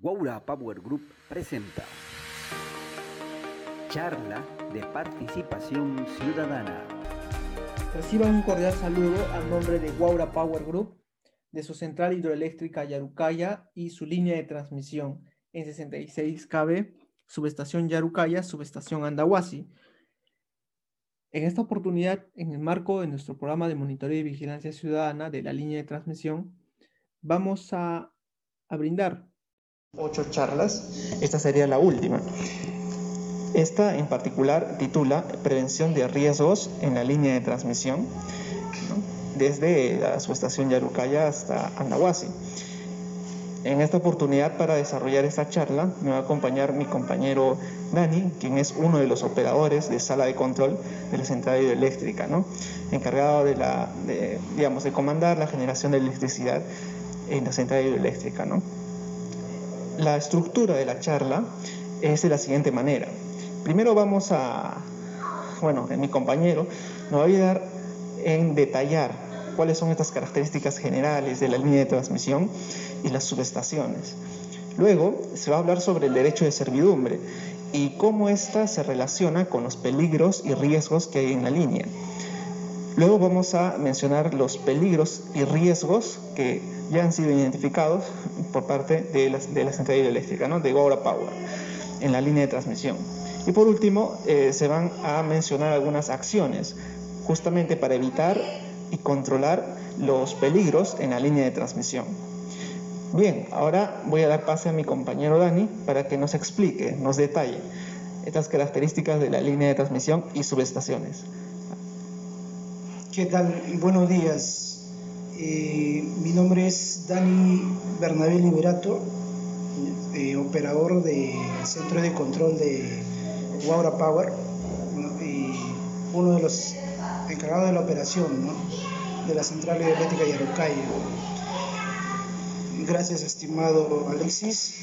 Guaura Power Group presenta Charla de Participación Ciudadana. Reciban un cordial saludo a nombre de Guaura Power Group, de su central hidroeléctrica Yarucaya y su línea de transmisión en 66 kV, subestación Yarucaya, subestación Andahuasi. En esta oportunidad, en el marco de nuestro programa de monitoreo y vigilancia ciudadana de la línea de transmisión, vamos a brindar ocho charlas. Esta sería la última. Esta en particular titula Prevención de riesgos en la línea de transmisión, desde la subestación Yarucaya hasta Anahuasi. En esta oportunidad para desarrollar esta charla me va a acompañar mi compañero Dani, quien es uno de los operadores de sala de control de la central hidroeléctrica, ¿no? encargado de, la, de, digamos, de comandar la generación de electricidad en la central hidroeléctrica. ¿no? La estructura de la charla es de la siguiente manera. Primero vamos a, bueno, mi compañero nos va a ayudar en detallar cuáles son estas características generales de la línea de transmisión y las subestaciones. Luego se va a hablar sobre el derecho de servidumbre y cómo ésta se relaciona con los peligros y riesgos que hay en la línea. Luego vamos a mencionar los peligros y riesgos que ya han sido identificados por parte de la, central hidroeléctrica, ¿no? de Gora Power, en la línea de transmisión. Y por último, eh, se van a mencionar algunas acciones justamente para evitar y controlar los peligros en la línea de transmisión. Bien, ahora voy a dar pase a mi compañero Dani para que nos explique, nos detalle estas características de la línea de transmisión y subestaciones. ¿Qué tal? Buenos días. Eh, mi nombre es Dani Bernabé Liberato, eh, operador del Centro de Control de Waura Power y uno de los encargados de la operación de la central eléctrica Yarucaya. Gracias, estimado Alexis.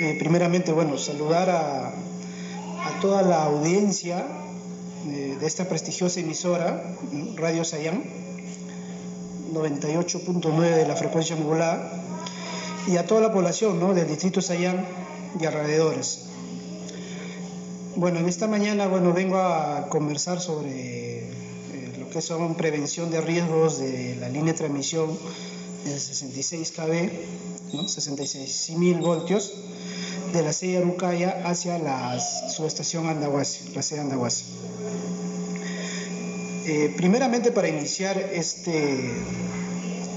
Eh, primeramente, bueno, saludar a toda la audiencia de esta prestigiosa emisora, Radio Sayán, 98.9 de la frecuencia modulada, y a toda la población ¿no? del distrito Sayán y alrededores. Bueno, en esta mañana bueno, vengo a conversar sobre eh, lo que son prevención de riesgos de la línea de transmisión de 66 kV, ¿no? 66.000 voltios, de la sede Arucaya hacia la subestación Andahuasi, la sede Andahuasi. Eh, primeramente para iniciar este,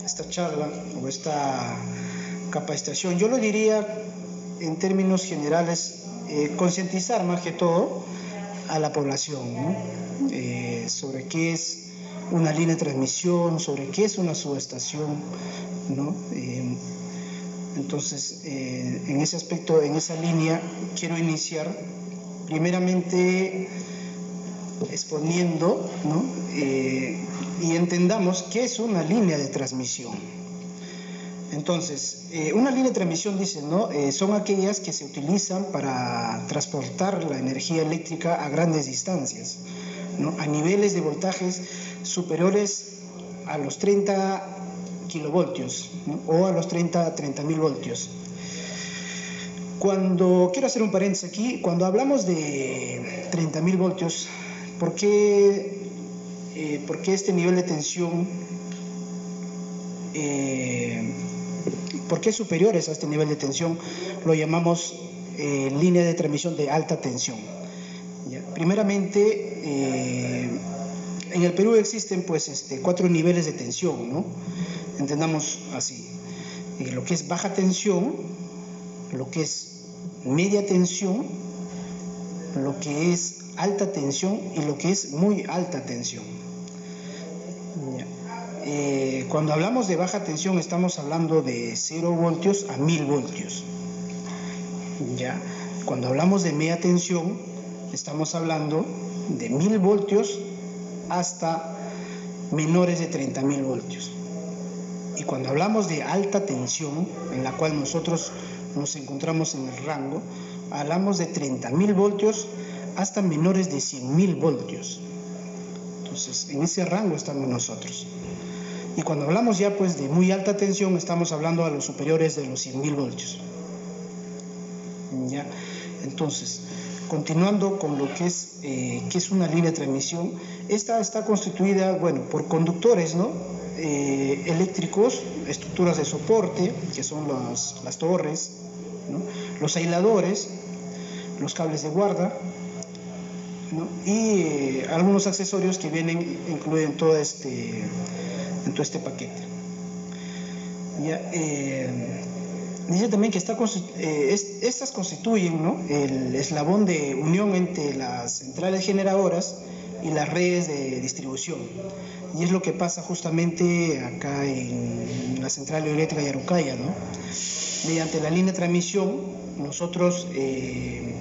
esta charla o esta capacitación, yo lo diría en términos generales, eh, concientizar más que todo a la población eh, sobre qué es una línea de transmisión, sobre qué es una subestación, ¿no? Eh, entonces, en ese aspecto, en esa línea, quiero iniciar primeramente exponiendo eh, y entendamos qué es una línea de transmisión. Entonces, eh, una línea de transmisión, dice, ¿no? Eh, son aquellas que se utilizan para transportar la energía eléctrica a grandes distancias, a niveles de voltajes superiores a los 30 kilovoltios o a los 30, 30 mil voltios. Cuando, quiero hacer un paréntesis aquí, cuando hablamos de 30 mil voltios, ¿Por qué, eh, por qué este nivel de tensión, eh, por qué superiores a este nivel de tensión lo llamamos eh, línea de transmisión de alta tensión? Primeramente, eh, en el Perú existen pues este, cuatro niveles de tensión, ¿no? Entendamos así. Lo que es baja tensión, lo que es media tensión, lo que es alta tensión y lo que es muy alta tensión. Eh, cuando hablamos de baja tensión estamos hablando de 0 voltios a 1000 voltios. ¿Ya? Cuando hablamos de media tensión estamos hablando de 1000 voltios hasta menores de 30.000 voltios. Y cuando hablamos de alta tensión, en la cual nosotros nos encontramos en el rango, hablamos de 30.000 voltios hasta menores de 100.000 voltios. Entonces, en ese rango estamos nosotros. Y cuando hablamos ya pues de muy alta tensión, estamos hablando a los superiores de los 100.000 voltios. ¿ya? Entonces, continuando con lo que es, eh, que es una línea de transmisión, esta está constituida, bueno, por conductores, ¿no? Eh, eléctricos, estructuras de soporte, que son las, las torres, ¿no? los aisladores, los cables de guarda, ¿no? y eh, algunos accesorios que vienen incluyen todo este, en todo este paquete. Ya, eh, dice también que está, eh, es, estas constituyen ¿no? el eslabón de unión entre las centrales generadoras y las redes de distribución. Y es lo que pasa justamente acá en la central eléctrica de Arucaya. ¿no? Mediante la línea de transmisión, nosotros eh,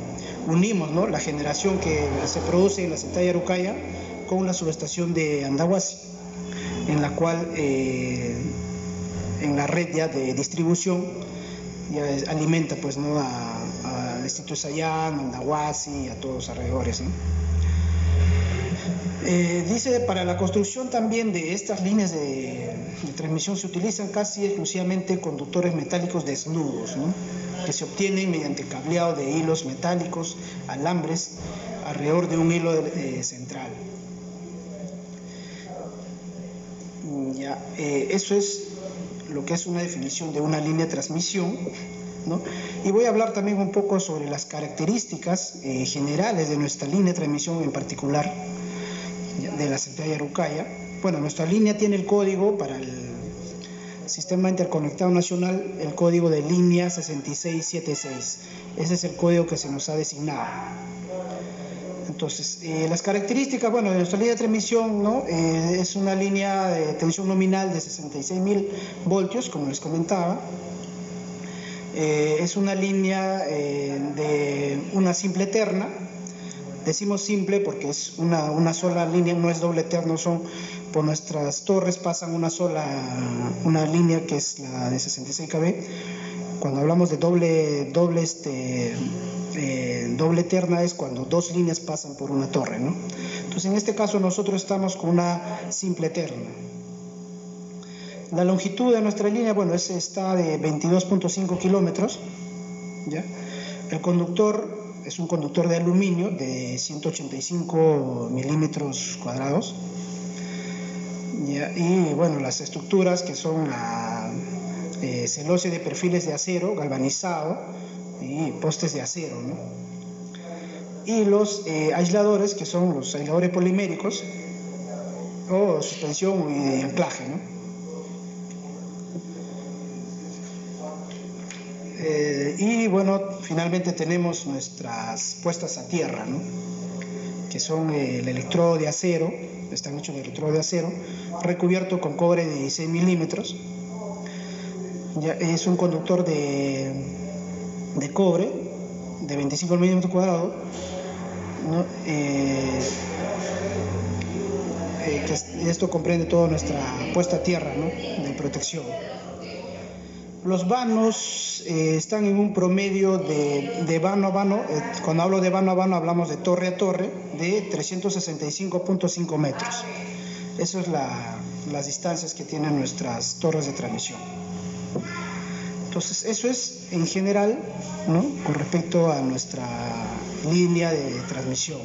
unimos ¿no? la generación que se produce en la central de Arucaya con la subestación de Andahuasi, en la cual eh, en la red ya de distribución ya alimenta pues no a, al Instituto Sayán, Andahuasi a todos los alrededores. ¿no? Eh, dice, para la construcción también de estas líneas de, transmisión se utilizan casi exclusivamente conductores metálicos desnudos, que se obtienen mediante cableado de hilos metálicos, alambres, alrededor de un hilo eh, central. Ya, eh, eso es lo que es una definición de una línea de transmisión. Y voy a hablar también un poco sobre las características generales de nuestra línea de transmisión en particular de la central de Arucaya. Bueno, nuestra línea tiene el código para el Sistema Interconectado Nacional, el código de línea 6676. Ese es el código que se nos ha designado. Entonces, eh, las características, bueno, de nuestra línea de transmisión, ¿no? Eh, es una línea de tensión nominal de 66.000 voltios, como les comentaba. Eh, es una línea de una simple terna. Decimos simple porque es una, una sola línea, no es doble terno, son por nuestras torres pasan una sola, una línea que es la de 66 kV. Cuando hablamos de doble, doble, este, eh, doble terna es cuando dos líneas pasan por una torre, ¿no? Entonces en este caso nosotros estamos con una simple terna. La longitud de nuestra línea, bueno, es, está de 22.5 kilómetros, ¿ya? El conductor es un conductor de aluminio de 185 milímetros cuadrados. Y bueno, las estructuras que son la eh, celosía de perfiles de acero galvanizado y postes de acero, ¿no? Y los eh, aisladores, que son los aisladores poliméricos o suspensión y anclaje, ¿no? Eh, y bueno, finalmente tenemos nuestras puestas a tierra, ¿no? que son eh, el electrodo de acero, están hechos de electrodo de acero, recubierto con cobre de 16 milímetros. Es un conductor de, de cobre de 25 milímetros cuadrados. Eh, esto comprende toda nuestra puesta a tierra ¿no? de protección. Los vanos eh, están en un promedio de, de vano a vano, eh, cuando hablo de vano a vano hablamos de torre a torre, de 365.5 metros. Esas son las distancias que tienen nuestras torres de transmisión. Entonces, eso es en general ¿no? con respecto a nuestra línea de transmisión.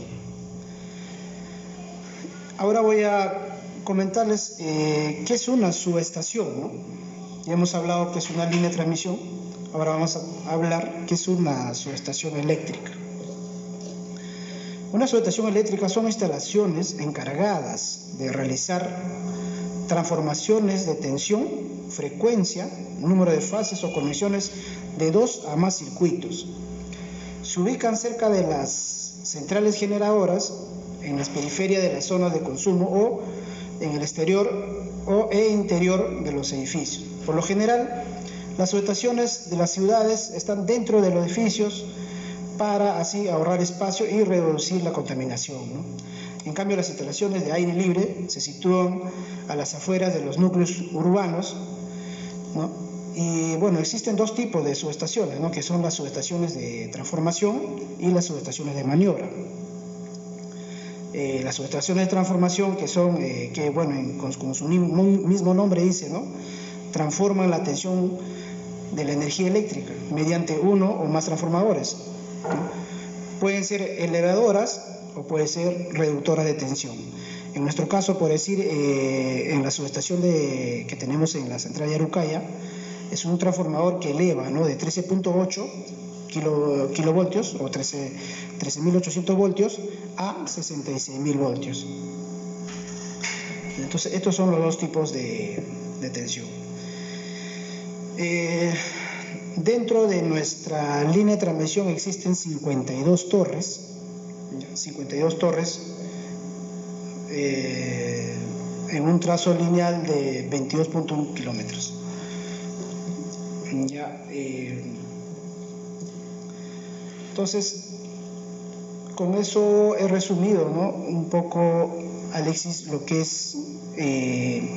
Ahora voy a comentarles eh, qué es una subestación. ¿no? Ya hemos hablado que es una línea de transmisión, ahora vamos a hablar qué es una subestación eléctrica. Una subestación eléctrica son instalaciones encargadas de realizar transformaciones de tensión, frecuencia, número de fases o conexiones de dos a más circuitos. Se ubican cerca de las centrales generadoras, en las periferias de las zonas de consumo o en el exterior o e interior de los edificios. Por lo general, las subestaciones de las ciudades están dentro de los edificios para así ahorrar espacio y reducir la contaminación. En cambio, las instalaciones de aire libre se sitúan a las afueras de los núcleos urbanos. ¿no? Y bueno, existen dos tipos de subestaciones, ¿no? que son las subestaciones de transformación y las subestaciones de maniobra. Eh, las subestaciones de transformación, que son, eh, que bueno, en- con- como su mismo nombre dice, ¿no? transforman la tensión de la energía eléctrica mediante uno o más transformadores. Pueden ser elevadoras o puede ser reductoras de tensión. En nuestro caso, por decir, eh, en la subestación de, que tenemos en la central de Arucaya, es un transformador que eleva ¿no? de 13.8 kilo, kilovoltios o 13.800 voltios a 66.000 voltios. Entonces, estos son los dos tipos de, de tensión. Eh, dentro de nuestra línea de transmisión existen 52 torres, 52 torres eh, en un trazo lineal de 22.1 kilómetros. Ya, eh, entonces, con eso he resumido ¿no? un poco, Alexis, lo que es eh,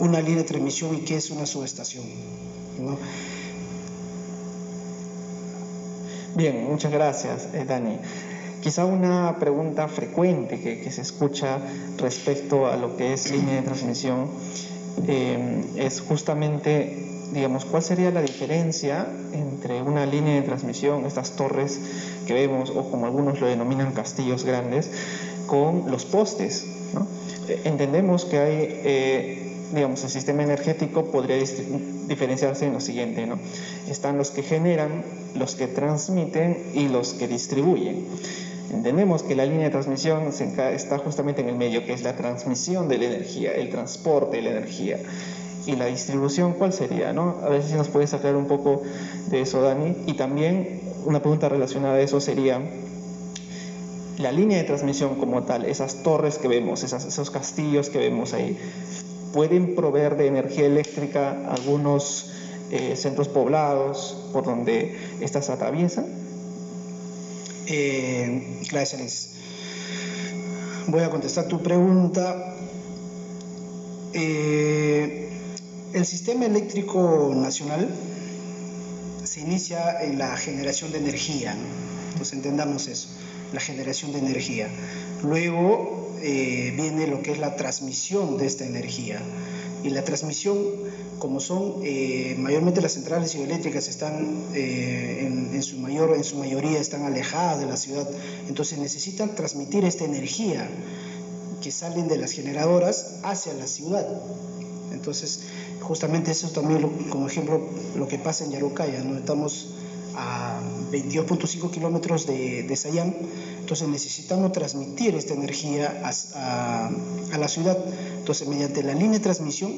una línea de transmisión y qué es una subestación. Bien, muchas gracias, eh, Dani. Quizá una pregunta frecuente que, que, se escucha respecto a lo que es línea de transmisión eh, es justamente, digamos, ¿cuál sería la diferencia entre una línea de transmisión, estas torres que vemos, o como algunos lo denominan castillos grandes, con los postes? ¿no? Entendemos que hay eh, digamos, el sistema energético podría diferenciarse en lo siguiente, ¿no? Están los que generan, los que transmiten y los que distribuyen. Entendemos que la línea de transmisión está justamente en el medio, que es la transmisión de la energía, el transporte de la energía. Y la distribución, ¿cuál sería? No? A ver si nos puedes aclarar un poco de eso, Dani. Y también una pregunta relacionada a eso sería, la línea de transmisión como tal, esas torres que vemos, esas, esos castillos que vemos ahí, pueden proveer de energía eléctrica algunos eh, centros poblados por donde estas atraviesan? Eh, gracias. Voy a contestar tu pregunta. Eh, el sistema eléctrico nacional se inicia en la generación de energía, entonces entendamos eso, la generación de energía. Luego eh, viene lo que es la transmisión de esta energía. Y la transmisión, como son eh, mayormente las centrales hidroeléctricas están eh, en, en, su mayor, en su mayoría están alejadas de la ciudad, entonces necesitan transmitir esta energía que salen de las generadoras hacia la ciudad. Entonces, justamente eso también, como ejemplo, lo que pasa en Yarucaya, ¿no? Estamos a 22.5 kilómetros de, de Sayán, entonces necesitamos transmitir esta energía a, la ciudad. Entonces, mediante la línea de transmisión,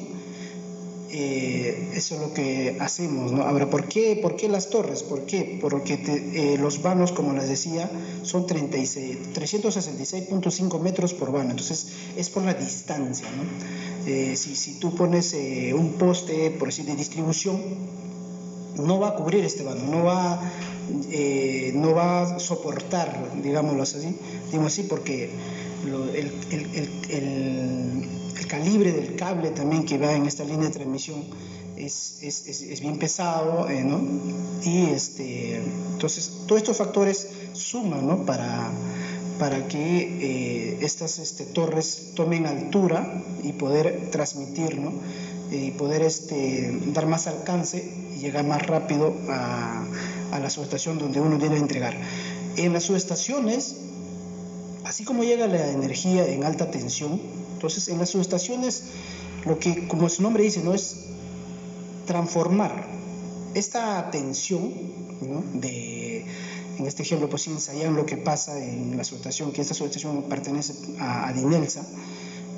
eh, eso es lo que hacemos. ¿no? Ahora, ¿por qué, ¿por qué las torres? ¿Por qué? Porque eh, los vanos, como les decía, son 366.5 metros por vano. Entonces, es por la distancia. ¿no? Eh, si, si, tú pones eh, un poste, por decir, de distribución, no va a cubrir este vano, no va, eh, no va a soportar, digámoslo así, digamos así, porque lo, el, el, el, el, calibre del cable también que va en esta línea de transmisión es, es, es, es bien pesado, eh, ¿no? Y este, entonces, todos estos factores suman, ¿no? Para, para que eh, estas este, torres tomen altura y poder transmitir, ¿no? y poder este, dar más alcance y llegar más rápido a, a, la subestación donde uno debe entregar. En las subestaciones, así como llega la energía en alta tensión, entonces en las subestaciones lo que, como su nombre dice, no es transformar esta tensión ¿no? de en este ejemplo, pues sí, ensayan lo que pasa en la subestación, que esta subestación pertenece a, a Dinelsa,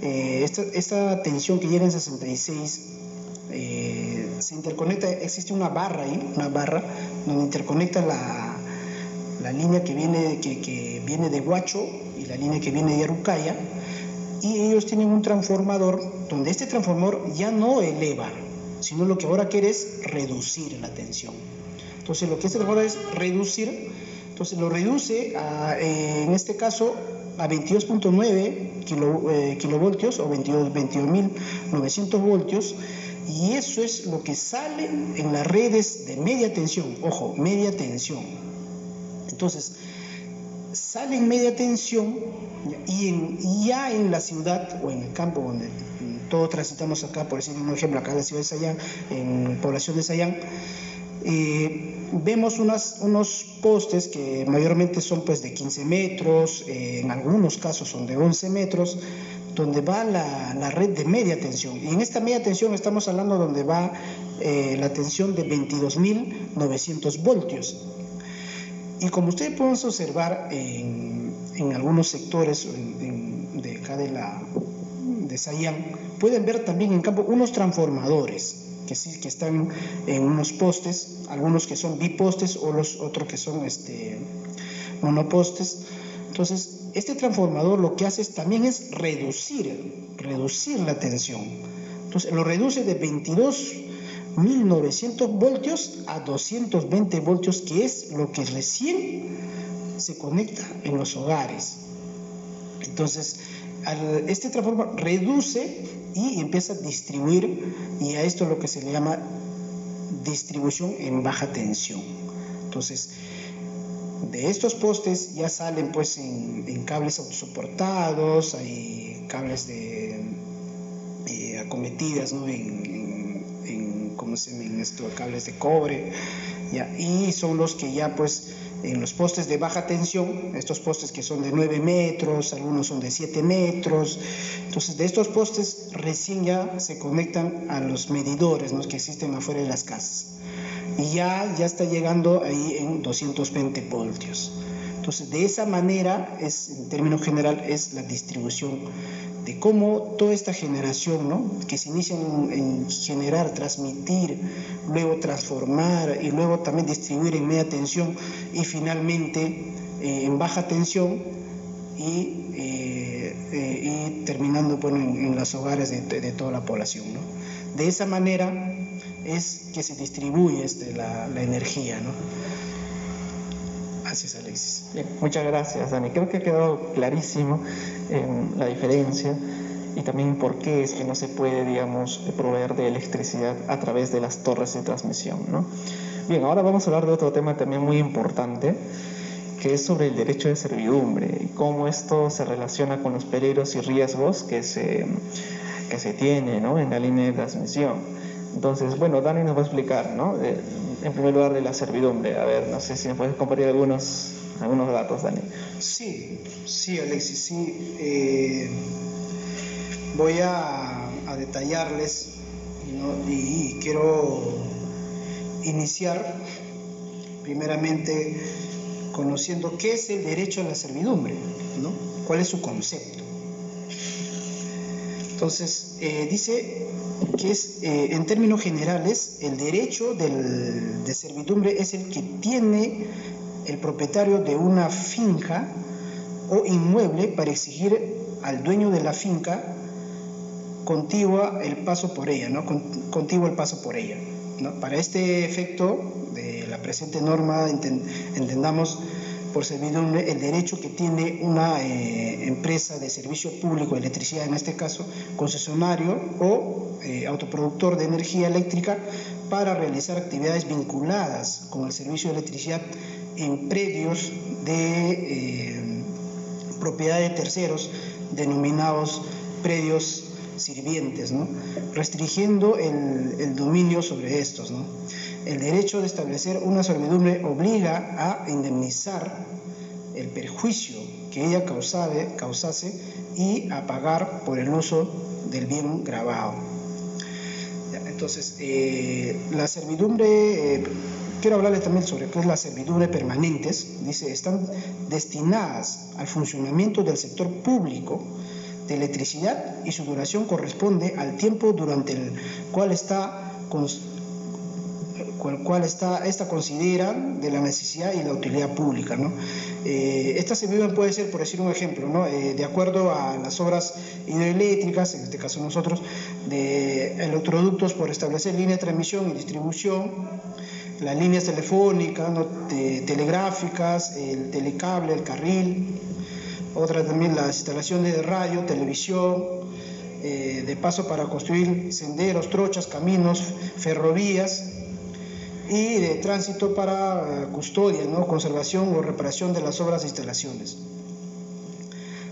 eh, esta, esta, tensión que llega en 66 eh, se interconecta, existe una barra ahí, una barra donde interconecta la, la línea que viene, que, que, viene de Huacho y la línea que viene de Arucaya y ellos tienen un transformador donde este transformador ya no eleva, sino lo que ahora quiere es reducir la tensión. Entonces lo que este transformador es reducir, entonces lo reduce a, eh, en este caso a 22.9 kilo, eh, kilovoltios o 22.900 22, voltios y eso es lo que sale en las redes de media tensión, ojo, media tensión. Entonces, sale en media tensión y ya en la ciudad o en el campo donde todos transitamos acá, por decir un ejemplo, acá en la ciudad de Sayán, en población de Sayán, eh, vemos unas, unos postes que mayormente son pues de 15 metros, eh, en algunos casos son de 11 metros, donde va la, la, red de media tensión. Y en esta media tensión estamos hablando donde va eh, la tensión de 22.900 voltios. Y como ustedes pueden observar en, en algunos sectores en, de acá de, la, de Sayán, pueden ver también en campo unos transformadores que sí que están en unos postes, algunos que son bipostes o los otros que son este, monopostes. Entonces, este transformador lo que hace es, también es reducir, reducir la tensión. Entonces, lo reduce de 22.900 voltios a 220 voltios, que es lo que recién se conecta en los hogares. Entonces, este transformador reduce y empieza a distribuir, y a esto lo que se le llama distribución en baja tensión. Entonces, de estos postes ya salen pues en, cables autosoportados, hay cables de eh, acometidas, ¿no? En, ¿cómo se esto? Cables de cobre, ya, y son los que ya pues en los postes de baja tensión, estos postes que son de 9 metros, algunos son de 7 metros, entonces de estos postes recién ya se conectan a los medidores ¿no? que existen afuera de las casas y ya, ya está llegando ahí en 220 voltios. Entonces, de esa manera, es, en términos general, es la distribución de cómo toda esta generación, ¿no? que se inicia en, generar, transmitir, luego transformar y luego también distribuir en media tensión y finalmente eh, en baja tensión y, eh, eh, y terminando bueno, en, en, los hogares de, de toda la población. ¿no? De esa manera es que se distribuye este, la, la energía. ¿no? Gracias, Alexis. Bien, muchas gracias, Dani. Creo que ha quedado clarísimo eh, la diferencia y también por qué es que no se puede, digamos, proveer de electricidad a través de las torres de transmisión. ¿no? Bien, ahora vamos a hablar de otro tema también muy importante, que es sobre el derecho de servidumbre y cómo esto se relaciona con los peligros y riesgos que se, que se tiene ¿no? en la línea de transmisión. Entonces, bueno, Dani nos va a explicar, ¿no? De, en primer lugar de la servidumbre. A ver, no sé si me puedes compartir algunos, algunos datos, Dani. Sí, sí, Alexis, sí. Eh, voy a, a detallarles ¿no? y, y quiero iniciar primeramente conociendo qué es el derecho a la servidumbre, ¿no? ¿Cuál es su concepto? Entonces, eh, dice que es, eh, en términos generales, el derecho de servidumbre es el que tiene el propietario de una finca o inmueble para exigir al dueño de la finca contigua el paso por ella, ¿no? Con, contiguo el paso por ella. ¿no? Para este efecto de la presente norma enten, entendamos por servidumbre el derecho que tiene una eh, empresa de servicio público de electricidad, en este caso concesionario o eh, autoproductor de energía eléctrica, para realizar actividades vinculadas con el servicio de electricidad en predios de eh, propiedad de terceros, denominados predios sirvientes, restringiendo el, dominio sobre estos. El derecho de establecer una servidumbre obliga a indemnizar el perjuicio que ella causase, y a pagar por el uso del bien grabado. Entonces, eh, la servidumbre, eh, quiero hablarles también sobre qué es la servidumbre permanentes. Dice, están destinadas al funcionamiento del sector público de electricidad y su duración corresponde al tiempo durante el cual está cual, cual está, esta considera de la necesidad y la utilidad pública. ¿no? Eh, esta servidumbre puede ser, por decir un ejemplo, ¿no? Eh, de acuerdo a las obras hidroeléctricas, en este caso nosotros, de electroductos por establecer línea de transmisión y distribución, las líneas telefónicas, ¿no? telegráficas, el telecable, el carril, otra también las instalaciones de radio, televisión, eh, de paso para construir senderos, trochas, caminos, ferrovías y de tránsito para eh, custodia, ¿no? conservación o reparación de las obras e instalaciones.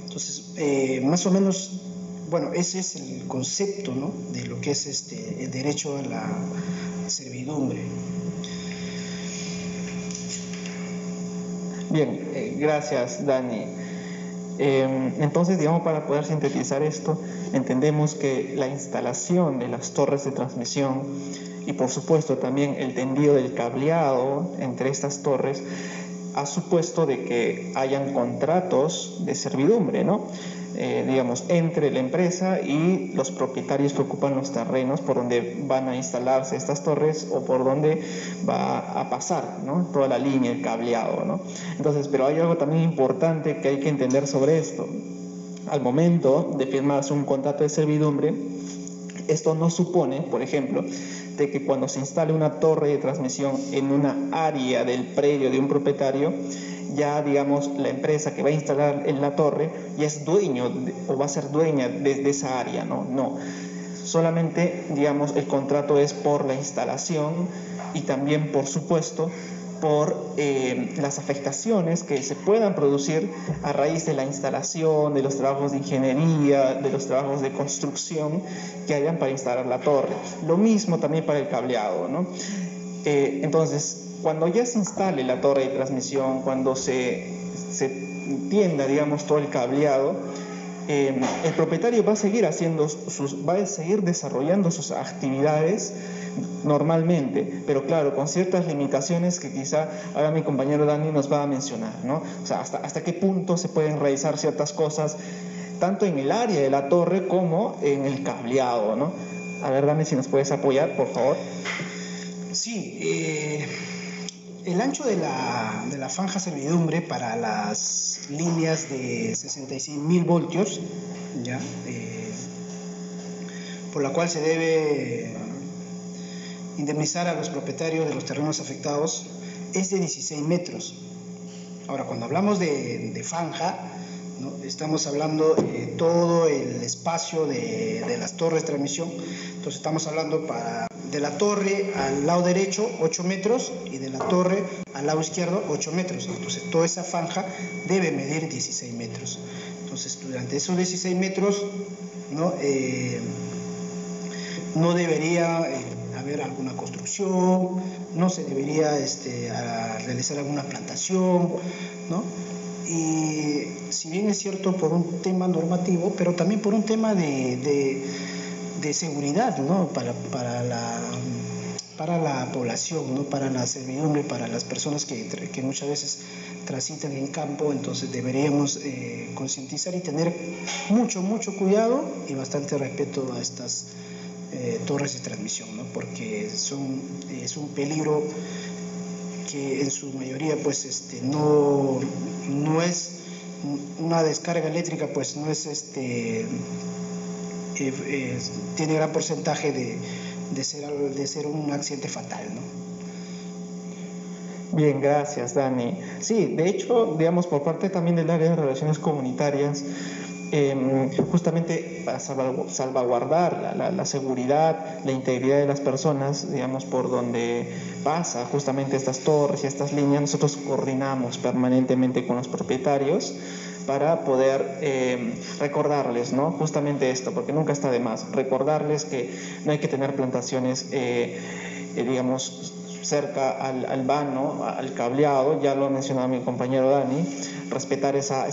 Entonces, eh, más o menos, bueno, ese es el concepto ¿no? de lo que es este, el derecho a la servidumbre. Bien, eh, gracias Dani. Em, entonces, digamos, para poder sintetizar esto, entendemos que la instalación de las torres de transmisión y por supuesto también el tendido del cableado entre estas torres ha supuesto de que hayan contratos de servidumbre, ¿no? Eh, digamos, entre la empresa y los propietarios que ocupan los terrenos por donde van a instalarse estas torres o por donde va a pasar ¿no? toda la línea, el cableado. ¿no? Entonces, pero hay algo también importante que hay que entender sobre esto. Al momento de firmarse un contrato de servidumbre, esto no supone, por ejemplo, de que cuando se instale una torre de transmisión en una área del predio de un propietario, ya digamos la empresa que va a instalar en la torre ya es dueño o va a ser dueña de, esa área, no, no. Solamente digamos el contrato es por la instalación y también por supuesto por eh, las afectaciones que se puedan producir a raíz de la instalación, de los trabajos de ingeniería, de los trabajos de construcción que hayan para instalar la torre. Lo mismo también para el cableado, ¿no? Eh, entonces, cuando ya se instale la torre de transmisión, cuando se, se tienda, digamos, todo el cableado, eh, el propietario va a seguir haciendo va a seguir desarrollando sus actividades normalmente, pero claro, con ciertas limitaciones que quizá ahora mi compañero Dani nos va a mencionar, ¿no? O sea, hasta, hasta qué punto se pueden realizar ciertas cosas, tanto en el área de la torre como en el cableado, ¿no? A ver, Dani, si nos puedes apoyar, por favor. Sí, eh, el ancho de la, de franja servidumbre para las líneas de 66.000 voltios. Eh, por la cual se debe indemnizar a los propietarios de los terrenos afectados, es de 16 metros. Ahora, cuando hablamos de, de franja, estamos hablando de todo el espacio de, de, las torres de transmisión, entonces estamos hablando para de la torre al lado derecho 8 metros y de la torre al lado izquierdo 8 metros. Entonces toda esa franja debe medir 16 metros. Entonces durante esos 16 metros no, eh, no debería eh, haber alguna construcción, no se debería este, realizar alguna plantación, ¿no? Y si bien es cierto por un tema normativo, pero también por un tema de, de de seguridad ¿no? para, para, la, para la población, ¿no? para la servidumbre, para las personas que, muchas veces transitan en campo, entonces deberíamos eh, concientizar y tener mucho, mucho cuidado y bastante respeto a estas eh, torres de transmisión, ¿no? porque son, es un peligro que en su mayoría pues este, no, no es una descarga eléctrica pues no es este tiene gran porcentaje de, de, ser, de ser un accidente fatal, ¿no? Bien, gracias, Dani. Sí, de hecho, digamos, por parte también del área de relaciones comunitarias, eh, justamente para salvaguardar la, la, seguridad, la integridad de las personas, digamos, por donde pasa justamente estas torres y estas líneas, nosotros coordinamos permanentemente con los propietarios para poder eh, recordarles, ¿no? Justamente esto, porque nunca está de más, recordarles que no hay que tener plantaciones, eh, eh, digamos, cerca al, vano, al cableado, ya lo ha mencionado mi compañero Dani, respetar esa,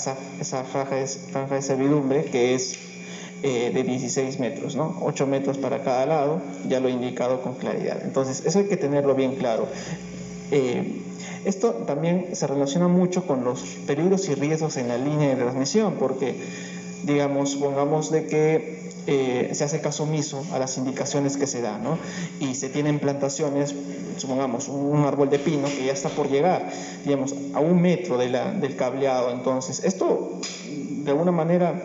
franja, de, servidumbre que es de 16 metros, ¿no? 8 metros para cada lado, ya lo he indicado con claridad. Entonces, eso hay que tenerlo bien claro. Esto también se relaciona mucho con los peligros y riesgos en la línea de transmisión, porque, digamos, supongamos de que eh, se hace caso omiso a las indicaciones que se dan, ¿no? Y se tienen plantaciones, supongamos, un árbol de pino que ya está por llegar, digamos, a un metro del cableado. Entonces, esto, de alguna manera,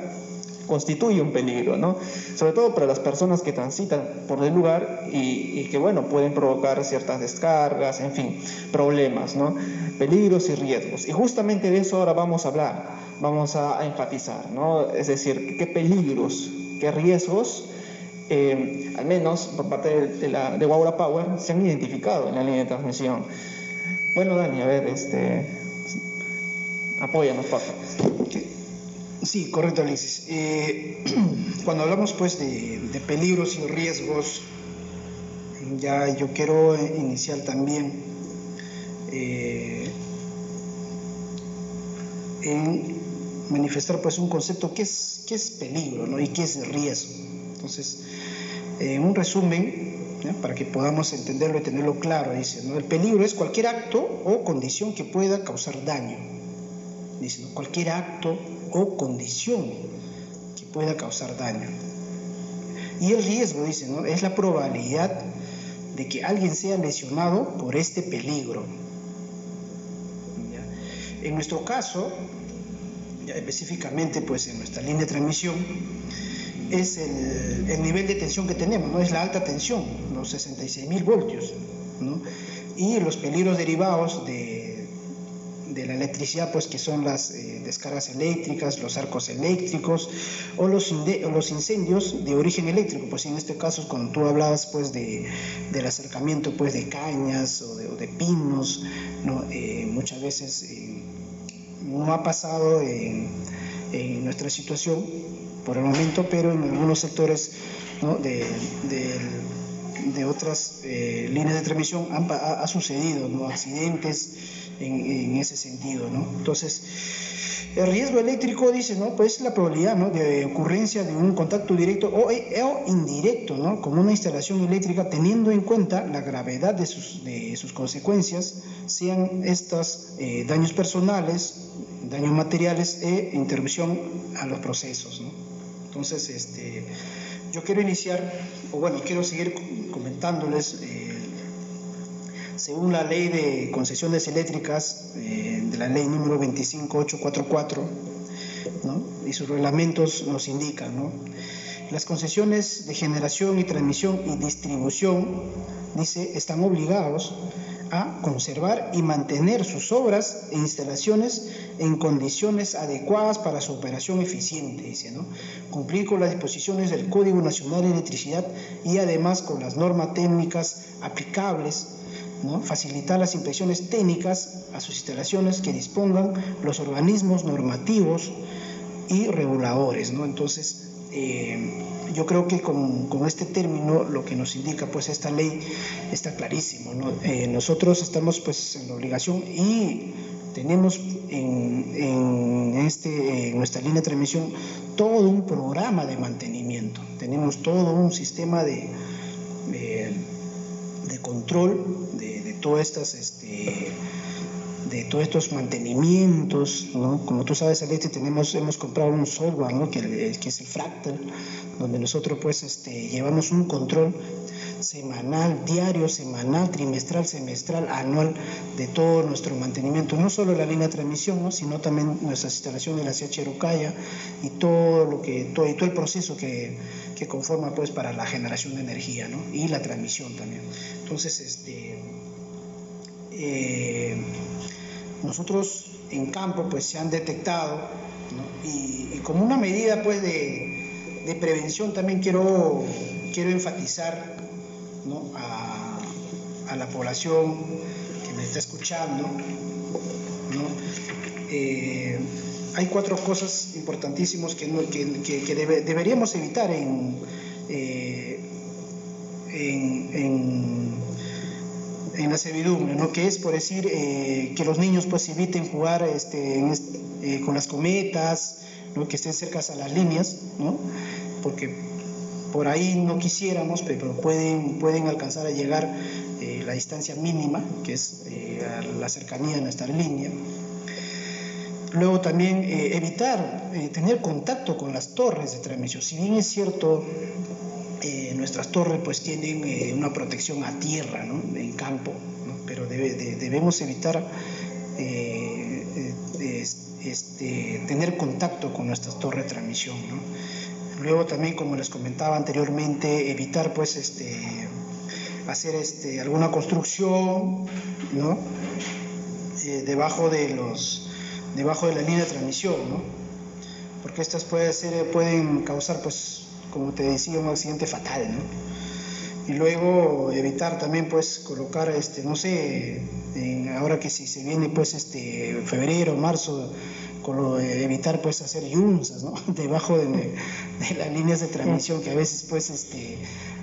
constituye un peligro, ¿no? Sobre todo para las personas que transitan por el lugar y, que, bueno, pueden provocar ciertas descargas, en fin, problemas, ¿no? Peligros y riesgos. Y justamente de eso ahora vamos a hablar, vamos a, enfatizar, ¿no? Es decir, qué peligros, qué riesgos, eh, al menos por parte de, de, la, Waura Power, se han identificado en la línea de transmisión. Bueno, Dani, a ver, este, apóyanos, por favor. Sí, correcto, Alexis. Eh, cuando hablamos pues de, peligros y riesgos, ya yo quiero iniciar también eh, en manifestar pues un concepto que es, que es peligro ¿no? y que es riesgo. Entonces, en un resumen, para que podamos entenderlo y tenerlo claro, dice, ¿no? el peligro es cualquier acto o condición que pueda causar daño. Dice, cualquier acto o condición que pueda causar daño. Y el riesgo, dice, ¿no? es la probabilidad de que alguien sea lesionado por este peligro. En nuestro caso, específicamente pues en nuestra línea de transmisión, es el, nivel de tensión que tenemos, ¿no? es la alta tensión, los 66.000 voltios, ¿no? y los peligros derivados de, electricidad, pues que son las eh, descargas eléctricas, los arcos eléctricos o los, incendios de origen eléctrico, pues en este caso cuando tú hablabas pues de, del acercamiento pues de cañas o de, pinos, ¿no? Eh, muchas veces eh, no ha pasado en, nuestra situación por el momento, pero en algunos sectores de, de, otras eh, líneas de transmisión ha, sucedido ¿no? accidentes en, en, ese sentido. ¿no? Entonces, el riesgo eléctrico, dice, ¿no? Pues la probabilidad ¿no? de ocurrencia de un contacto directo o, o, indirecto, ¿no? Con una instalación eléctrica, teniendo en cuenta la gravedad de sus, de sus consecuencias, sean estas eh, daños personales, daños materiales e interrupción a los procesos, ¿no? Entonces, este, yo quiero iniciar, o bueno, quiero seguir comentándoles, eh, según la ley de concesiones eléctricas, eh, de la ley número 25844, ¿no? y sus reglamentos nos indican, las concesiones de generación y transmisión y distribución, dice, están obligados a conservar y mantener sus obras e instalaciones en condiciones adecuadas para su operación eficiente, dice. Cumplir con las disposiciones del Código Nacional de Electricidad y además con las normas técnicas aplicables, Facilitar las inspecciones técnicas a sus instalaciones que dispongan los organismos normativos y reguladores. Entonces, eh, yo creo que con, con, este término lo que nos indica pues esta ley está clarísimo. Eh, nosotros estamos pues en la obligación y tenemos en, en, este, en nuestra línea de transmisión todo un programa de mantenimiento, tenemos todo un sistema de, de, de control de todas estas... Este, de todos estos mantenimientos, ¿no? Como tú sabes, Alete, tenemos, hemos comprado un software, ¿no? Que, que es el Fractal, donde nosotros pues este, llevamos un control semanal, diario, semanal, trimestral, semestral, anual de todo nuestro mantenimiento, no solo la línea de transmisión, ¿no? sino también nuestras instalaciones de la CH Erucaya y todo lo que todo, y todo el proceso que, que, conforma pues para la generación de energía, ¿no? y la transmisión también. Entonces, este eh, nosotros en campo pues se han detectado y, como una medida pues de, prevención también quiero, quiero enfatizar a, la población que me está escuchando eh, hay cuatro cosas importantísimas que, deberíamos evitar en, eh, en la servidumbre, ¿no? que es por decir eh, que los niños pues eviten jugar este, eh, con las cometas, ¿no? que estén cerca a las líneas, ¿no? porque por ahí no quisiéramos, pero pueden, pueden alcanzar a llegar eh, la distancia mínima, que es la cercanía de nuestra línea. Luego también evitar tener contacto con las torres de transmisión. Si bien es cierto, eh, nuestras torres pues tienen eh, una protección a tierra, en campo, pero debe, de, debemos evitar eh, este, tener contacto con nuestras torres de transmisión. Luego también, como les comentaba anteriormente, evitar pues este, hacer este, alguna construcción debajo, de la línea de transmisión, porque estas pueden causar pues como te decía, un accidente fatal, ¿no? Y luego evitar también, pues, colocar, este, no sé, ahora que si se viene, pues, este, febrero, marzo, evitar, pues, hacer yunzas, ¿no? Debajo de, las líneas de transmisión que a veces, pues, este,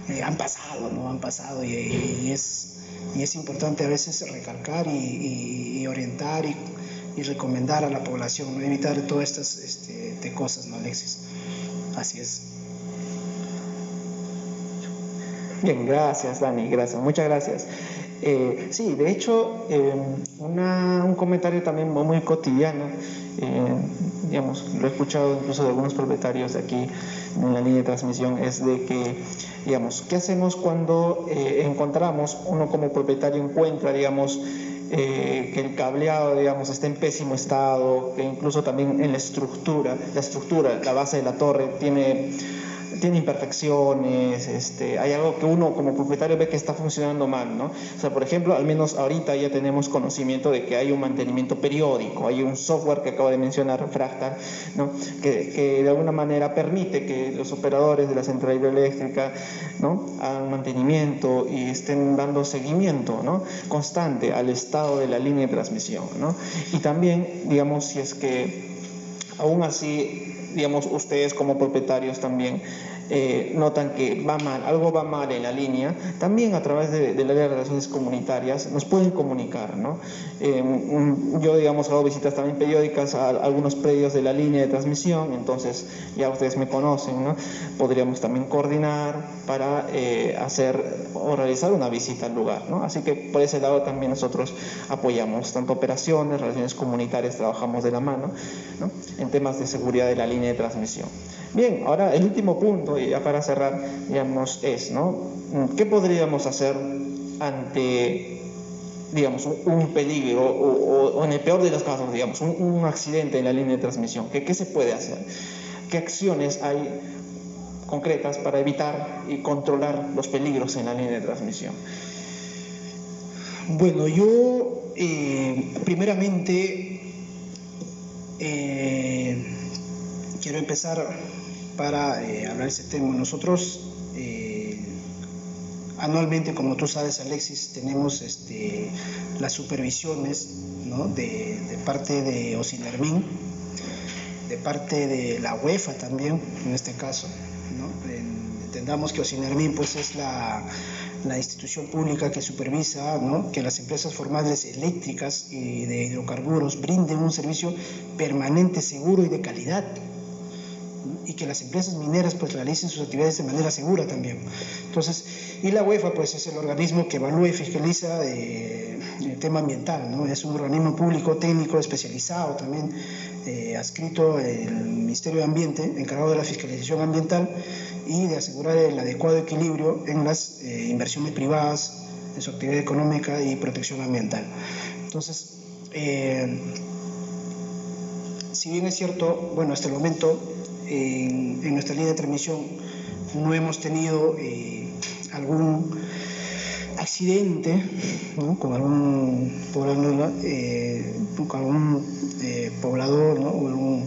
eh, han pasado, ¿no? Han pasado y, es, y es importante a veces recalcar y, orientar y, y recomendar a la población, ¿no? evitar todas estas este, cosas, ¿no, Alexis? Así es. Bien, gracias Dani, gracias, muchas gracias. Eh, sí, de hecho, eh, un comentario también muy, cotidiano, eh, digamos, lo he escuchado incluso de algunos propietarios de aquí en la línea de transmisión, es de que, digamos, ¿qué hacemos cuando encontramos, uno como propietario encuentra, digamos, que el cableado, digamos, está en pésimo estado, que incluso también en la estructura, la estructura, la base de la torre tiene tiene imperfecciones, este, hay algo que uno como propietario ve que está funcionando mal, ¿no? O sea, por ejemplo, al menos ahorita ya tenemos conocimiento de que hay un mantenimiento periódico, hay un software que acabo de mencionar, Fractal, ¿no? Que, que de alguna manera permite que los operadores de la central hidroeléctrica, ¿no? Hagan mantenimiento y estén dando seguimiento, ¿no? Constante al estado de la línea de transmisión, ¿no? Y también, digamos, si es que aún así digamos, ustedes como propietarios también eh, notan que va mal, algo va mal en la línea, también a través de, del área de relaciones comunitarias nos pueden comunicar. ¿no? Eh, yo, digamos, hago visitas también periódicas a, algunos predios de la línea de transmisión, entonces ya ustedes me conocen, ¿no? podríamos también coordinar para eh, hacer o realizar una visita al lugar. ¿no? Así que por ese lado también nosotros apoyamos tanto operaciones, relaciones comunitarias, trabajamos de la mano ¿no? en temas de seguridad de la línea de transmisión. Bien, ahora el último punto, ya para cerrar, digamos, es, ¿no? ¿Qué podríamos hacer ante, digamos, un, peligro o, en el peor de los casos, digamos, un, accidente en la línea de transmisión? ¿Qué, ¿Qué se puede hacer? ¿Qué acciones hay concretas para evitar y controlar los peligros en la línea de transmisión? Bueno, yo eh, primeramente eh, quiero empezar para eh, hablar de este tema. Nosotros eh, anualmente, como tú sabes, Alexis, tenemos este, las supervisiones de, parte de Osinermin, de parte de la UEFA también, en este caso. entendamos que Osinermin pues, es la, institución pública que supervisa que las empresas formales eléctricas y de hidrocarburos brinden un servicio permanente, seguro y de calidad y que las empresas mineras pues realicen sus actividades de manera segura también. Entonces, y la UEFA pues es el organismo que evalúa y fiscaliza eh, el tema ambiental, ¿no? Es un organismo público técnico especializado también, eh, adscrito el Ministerio de Ambiente, encargado de la fiscalización ambiental y de asegurar el adecuado equilibrio en las eh, inversiones privadas, en su actividad económica y protección ambiental. Entonces, si bien es cierto, bueno, hasta el momento en, nuestra línea de transmisión no hemos tenido eh, algún accidente con algún poblador, eh, algún eh, poblador ¿no?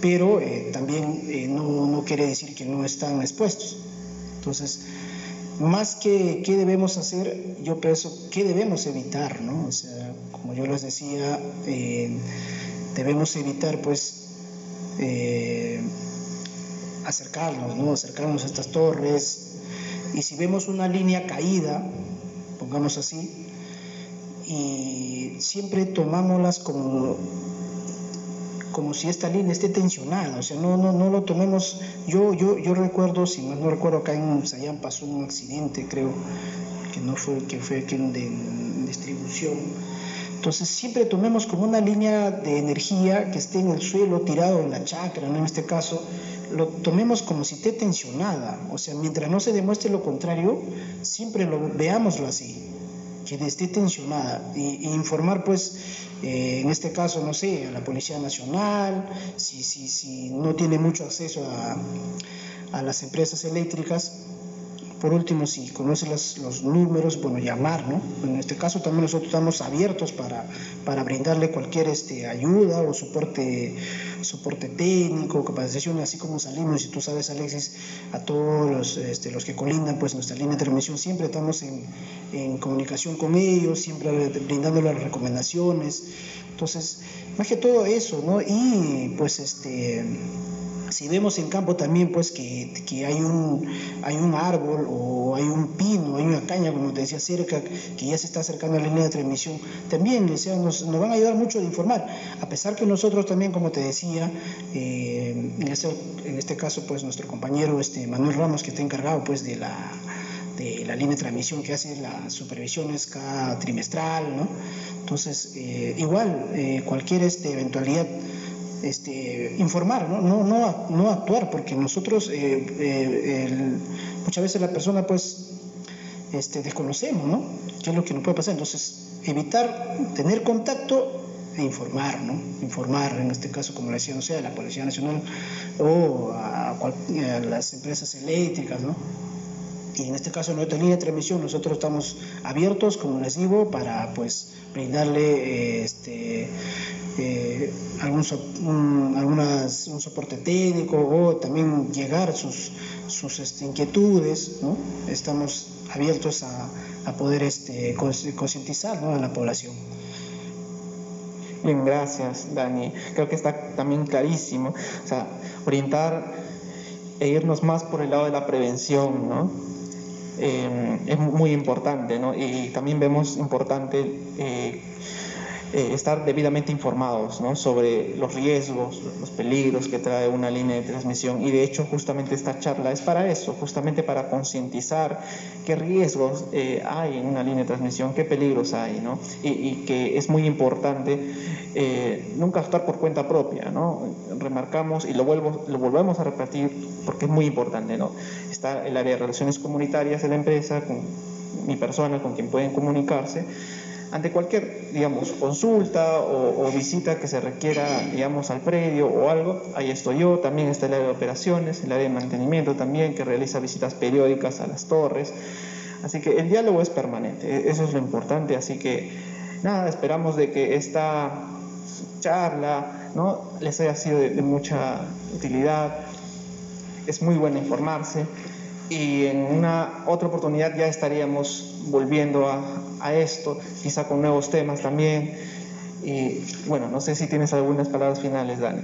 pero también no, no, quiere decir que no están expuestos. Entonces, más que qué debemos hacer, yo pienso qué debemos evitar, ¿no? O sea, como yo les decía, debemos evitar pues eh, acercarnos, ¿no? acercarnos a estas torres. Y si vemos una línea caída, pongamos así, y siempre tomámoslas como, como si esta línea esté tensionada, o sea, no, no, no lo tomemos, yo, yo, yo recuerdo, si no recuerdo, acá en Sayán pasó un accidente, creo, que no fue, que fue aquí de distribución, entonces siempre tomemos como una línea de energía que esté en el suelo, tirado en la chacra, en este caso, lo tomemos como si esté tensionada. O sea, mientras no se demuestre lo contrario, siempre lo veámoslo así, que esté tensionada. Y, informar, pues, eh, en este caso, no sé, a la Policía Nacional, si, si, si no tiene mucho acceso a, a las empresas eléctricas, por último, si conoce los, números, bueno, llamar, ¿no? En este caso también nosotros estamos abiertos para, para brindarle cualquier este, ayuda o soporte, soporte técnico, capacitación, así como salimos, y tú sabes, Alexis, a todos los, este, los que colindan, pues nuestra línea de transmisión, siempre estamos en, en comunicación con ellos, siempre brindándole las recomendaciones. Entonces, más que todo eso, ¿no? Y pues este si vemos en campo también pues que, que, hay, un, hay un árbol o hay un pino, hay una caña, como te decía, cerca, que ya se está acercando a la línea de transmisión, también nos, nos, van a ayudar mucho a informar, a pesar que nosotros también, como te decía, eh, en, este, en este caso pues nuestro compañero este, Manuel Ramos, que está encargado pues de la de la línea de transmisión que hace las supervisiones cada trimestral, ¿no? Entonces, eh, igual, eh, cualquier este, eventualidad este, informar, ¿no? No, no, actuar, porque nosotros eh, eh, muchas veces la persona pues este, desconocemos, ¿no? ¿Qué es lo que nos puede pasar? Entonces, evitar tener contacto e informar, ¿no? Informar, en este caso, como le decía, no sé, a la Policía Nacional o a, las empresas eléctricas, ¿no? Y en este caso, nuestra línea de transmisión, nosotros estamos abiertos, como les digo, para pues brindarle este, eh, algún algunas, un soporte técnico o también llegar sus, sus este, inquietudes, ¿no? Estamos abiertos a, a poder este, concientizar ¿no? a la población. Bien, gracias, Dani. Creo que está también clarísimo. O sea, orientar e irnos más por el lado de la prevención, ¿no? Eh, es muy importante, ¿no? Y también vemos importante eh, eh, estar debidamente informados ¿no? sobre los riesgos, los peligros que trae una línea de transmisión. Y de hecho, justamente esta charla es para eso, justamente para concientizar qué riesgos eh, hay en una línea de transmisión, qué peligros hay, ¿no? y, y que es muy importante eh, nunca actuar por cuenta propia. ¿no? Remarcamos y lo, vuelvo, lo volvemos a repetir porque es muy importante. ¿no? Está el área de relaciones comunitarias de la empresa, con mi persona, con quien pueden comunicarse ante cualquier, digamos, consulta o, visita que se requiera, digamos, al predio o algo, ahí estoy yo, también está el área de operaciones, el área de mantenimiento también, que realiza visitas periódicas a las torres. Así que el diálogo es permanente, e-, eso es lo importante, así que nada, esperamos de que esta charla ¿no? les haya sido de, de mucha utilidad, es muy bueno informarse y en una otra oportunidad ya estaríamos volviendo a, a, esto, quizá con nuevos temas también. Y bueno, no sé si tienes algunas palabras finales, Dani.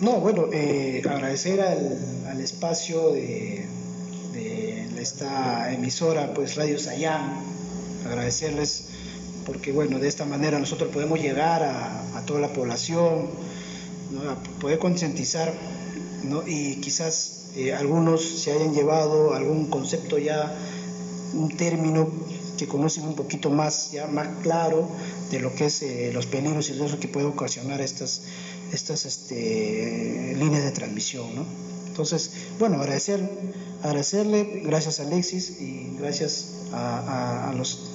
No, bueno, eh, agradecer al, espacio de, esta emisora, pues Radio Sayán, agradecerles porque bueno, de esta manera nosotros podemos llegar a, a toda la población, ¿no? a poder concientizar ¿no? y quizás eh, algunos se hayan llevado algún concepto ya, un término que conocen un poquito más, ya más claro de lo que es eh, los peligros y eso que puede ocasionar estas, estas este, líneas de transmisión. ¿no? Entonces, bueno, agradecer, agradecerle, gracias Alexis y gracias a los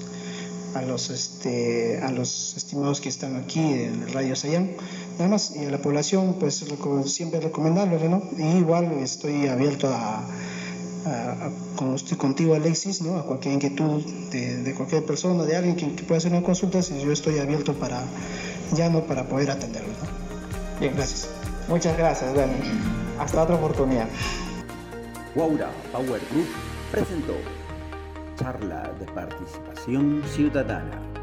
a los, este, a los estimados que están aquí en Radio Sayán. Nada más, y a la población, pues siempre recomendarle, ¿no? Y igual estoy abierto a, a, a, como estoy contigo, Alexis, ¿no? A cualquier inquietud de, de cualquier persona, de alguien que, pueda hacer una consulta, si yo estoy abierto para, ya no para poder atenderlo, ¿no? Bien, gracias. Muchas gracias, Dani. Hasta otra oportunidad. Guaura Power Group presentó charla de participación ciudadana.